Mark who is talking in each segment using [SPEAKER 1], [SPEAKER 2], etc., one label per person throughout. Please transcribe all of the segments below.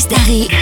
[SPEAKER 1] Chris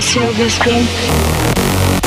[SPEAKER 2] silver screen.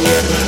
[SPEAKER 3] Yeah.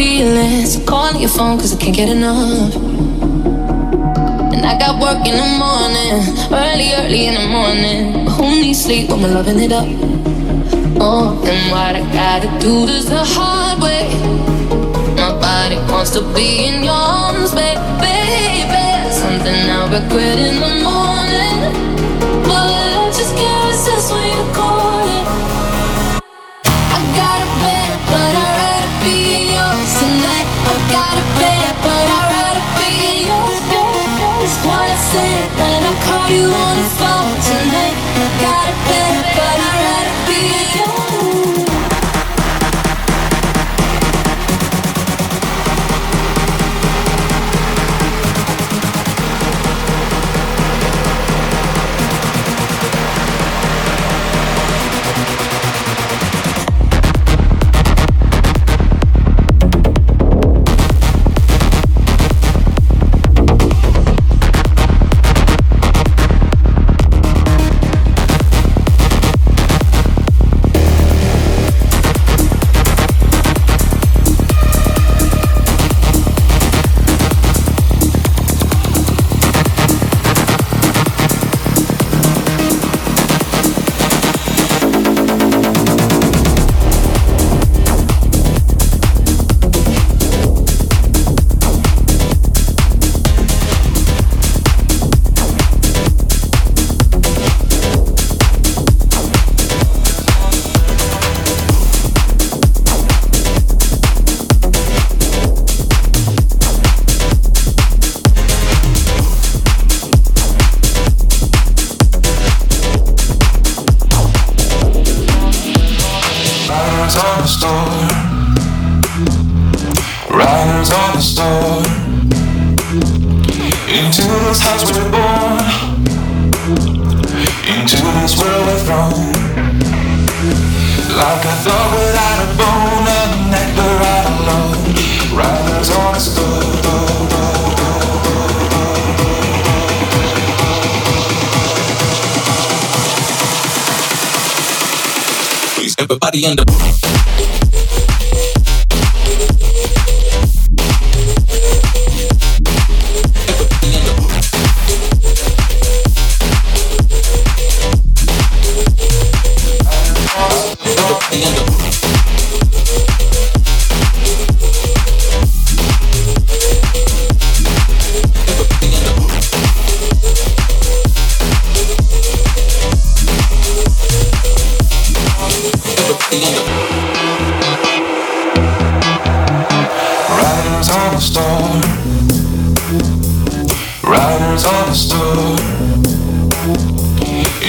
[SPEAKER 3] feelings. Calling your phone cause I can't get enough. And I got work in the morning, early, early in the morning. But who needs sleep when we're loving it up? Oh, and what I gotta do this the hard way. My body wants to be in your arms, baby, baby. Something I'll regret in the morning. But I just can't resist when you call you the phone tonight.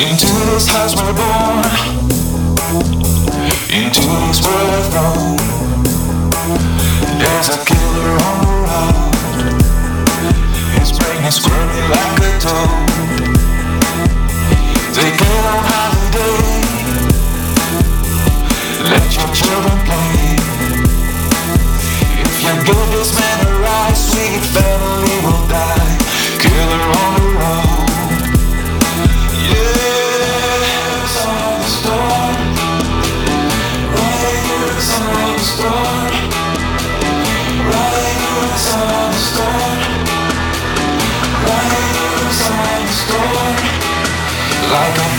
[SPEAKER 4] Into this house we're born. Into this world we're thrown. There's a killer on the road. His brain is like a toad. Take it on holiday. Let your children play. If you give this man a ride, sweet family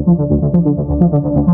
[SPEAKER 4] どこどこどこどこどこどこどこ
[SPEAKER 5] どこ?